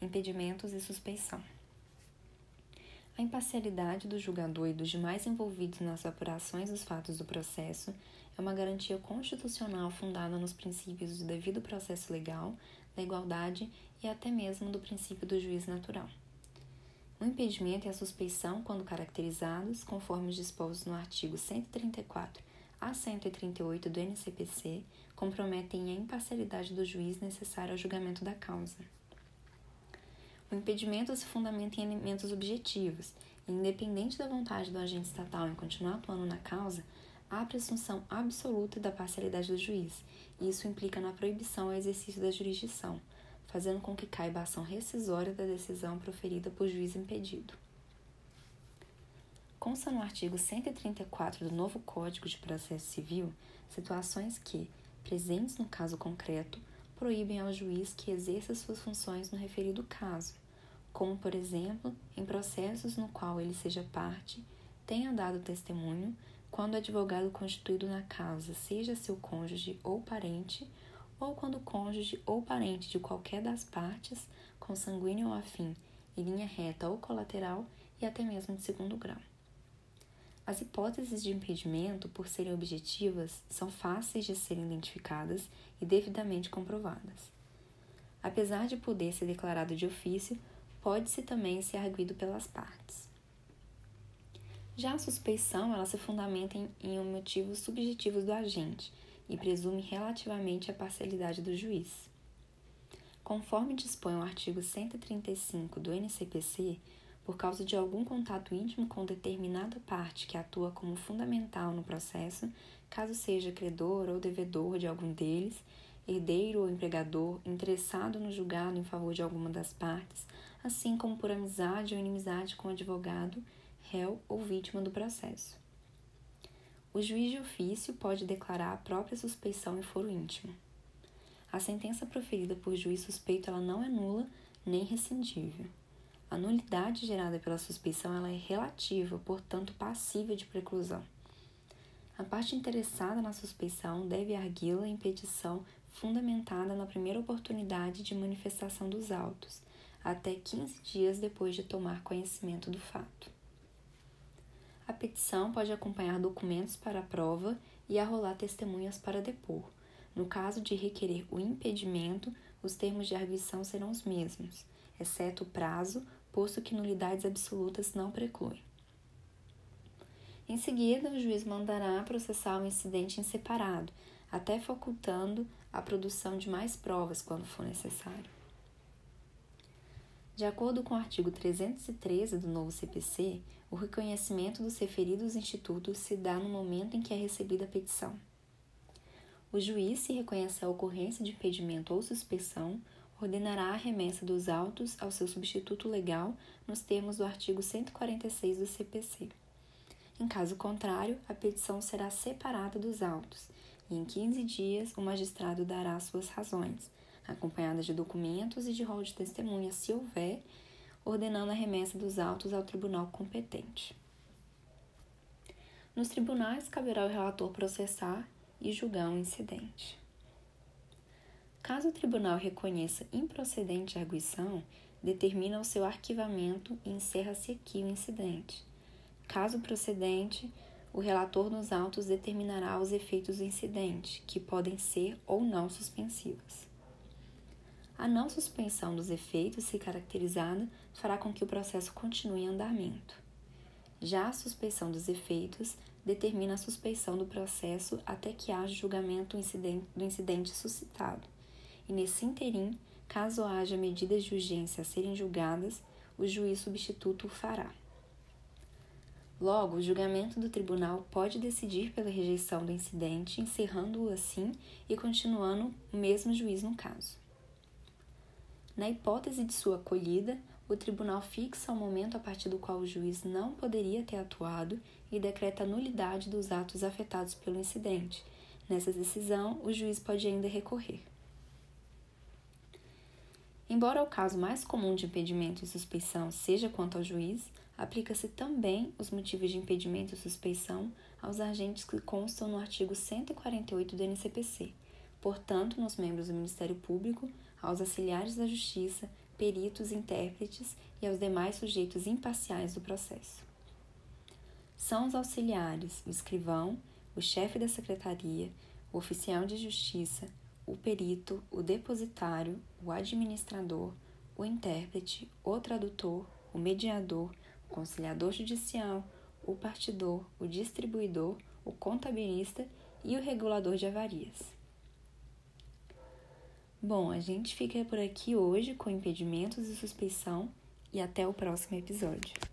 impedimentos e suspeição. A imparcialidade do julgador e dos demais envolvidos nas apurações dos fatos do processo é uma garantia constitucional fundada nos princípios do devido processo legal, da igualdade e até mesmo do princípio do juiz natural. O impedimento e a suspeição, quando caracterizados, conforme os dispostos no artigo 134 a 138 do NCPC, comprometem a imparcialidade do juiz necessário ao julgamento da causa. O impedimento se fundamenta em elementos objetivos, e independente da vontade do agente estatal em continuar atuando na causa, há a presunção absoluta da parcialidade do juiz, e isso implica na proibição ao exercício da jurisdição, fazendo com que caiba a ação rescisória da decisão proferida por juiz impedido. Consta no artigo 134 do novo Código de Processo Civil situações que, presentes no caso concreto, proíbem ao juiz que exerça suas funções no referido caso, como, por exemplo, em processos no qual ele seja parte, tenha dado testemunho, quando o advogado constituído na causa seja seu cônjuge ou parente, ou quando cônjuge ou parente de qualquer das partes, consanguíneo ou afim, em linha reta ou colateral e até mesmo de segundo grau. As hipóteses de impedimento, por serem objetivas, são fáceis de serem identificadas e devidamente comprovadas. Apesar de poder ser declarado de ofício, pode-se também ser arguído pelas partes. Já a suspeição, ela se fundamenta em, em motivos subjetivos do agente e presume relativamente a parcialidade do juiz. Conforme dispõe o artigo 135 do NCPC, por causa de algum contato íntimo com determinada parte que atua como fundamental no processo, caso seja credor ou devedor de algum deles, herdeiro ou empregador interessado no julgado em favor de alguma das partes, assim como por amizade ou inimizade com o advogado, réu ou vítima do processo. O juiz de ofício pode declarar a própria suspeição em foro íntimo. A sentença proferida por juiz suspeito ela não é nula nem rescindível. A nulidade gerada pela suspeição ela é relativa, portanto passível de preclusão. A parte interessada na suspeição deve arguí-la em petição fundamentada na primeira oportunidade de manifestação dos autos, até 15 dias depois de tomar conhecimento do fato. A petição pode acompanhar documentos para a prova e arrolar testemunhas para depor. No caso de requerer o impedimento, os termos de arguição serão os mesmos, exceto o prazo, posto que nulidades absolutas não precluem. Em seguida, o juiz mandará processar o incidente em separado, até facultando a produção de mais provas quando for necessário. De acordo com o artigo 313 do novo CPC, o reconhecimento dos referidos institutos se dá no momento em que é recebida a petição. O juiz, se reconhecer a ocorrência de impedimento ou suspensão, ordenará a remessa dos autos ao seu substituto legal nos termos do artigo 146 do CPC. Em caso contrário, a petição será separada dos autos e, em 15 dias, o magistrado dará suas razões, acompanhadas de documentos e de rol de testemunhas, se houver, ordenando a remessa dos autos ao tribunal competente. Nos tribunais, caberá ao relator processar e julgar o um incidente. Caso o tribunal reconheça improcedente a arguição, determina o seu arquivamento e encerra-se aqui o incidente. Caso procedente, o relator nos autos determinará os efeitos do incidente, que podem ser ou não suspensivos. A não suspensão dos efeitos, se caracterizada, fará com que o processo continue em andamento. Já a suspensão dos efeitos determina a suspeição do processo até que haja julgamento do incidente suscitado. E nesse interim, caso haja medidas de urgência a serem julgadas, o juiz substituto o fará. Logo, o julgamento do tribunal pode decidir pela rejeição do incidente, encerrando-o assim e continuando o mesmo juiz no caso. Na hipótese de sua acolhida, o tribunal fixa o momento a partir do qual o juiz não poderia ter atuado e decreta a nulidade dos atos afetados pelo incidente. Nessa decisão, o juiz pode ainda recorrer. Embora o caso mais comum de impedimento e suspeição seja quanto ao juiz, aplica-se também os motivos de impedimento e suspeição aos agentes que constam no artigo 148 do NCPC, portanto, nos membros do Ministério Público, aos auxiliares da Justiça, peritos, intérpretes e aos demais sujeitos imparciais do processo. São os auxiliares, o escrivão, o chefe da secretaria, o oficial de justiça, o perito, o depositário, o administrador, o intérprete, o tradutor, o mediador, o conciliador judicial, o partidor, o distribuidor, o contabilista e o regulador de avarias. Bom, a gente fica por aqui hoje com impedimentos e suspeição e até o próximo episódio.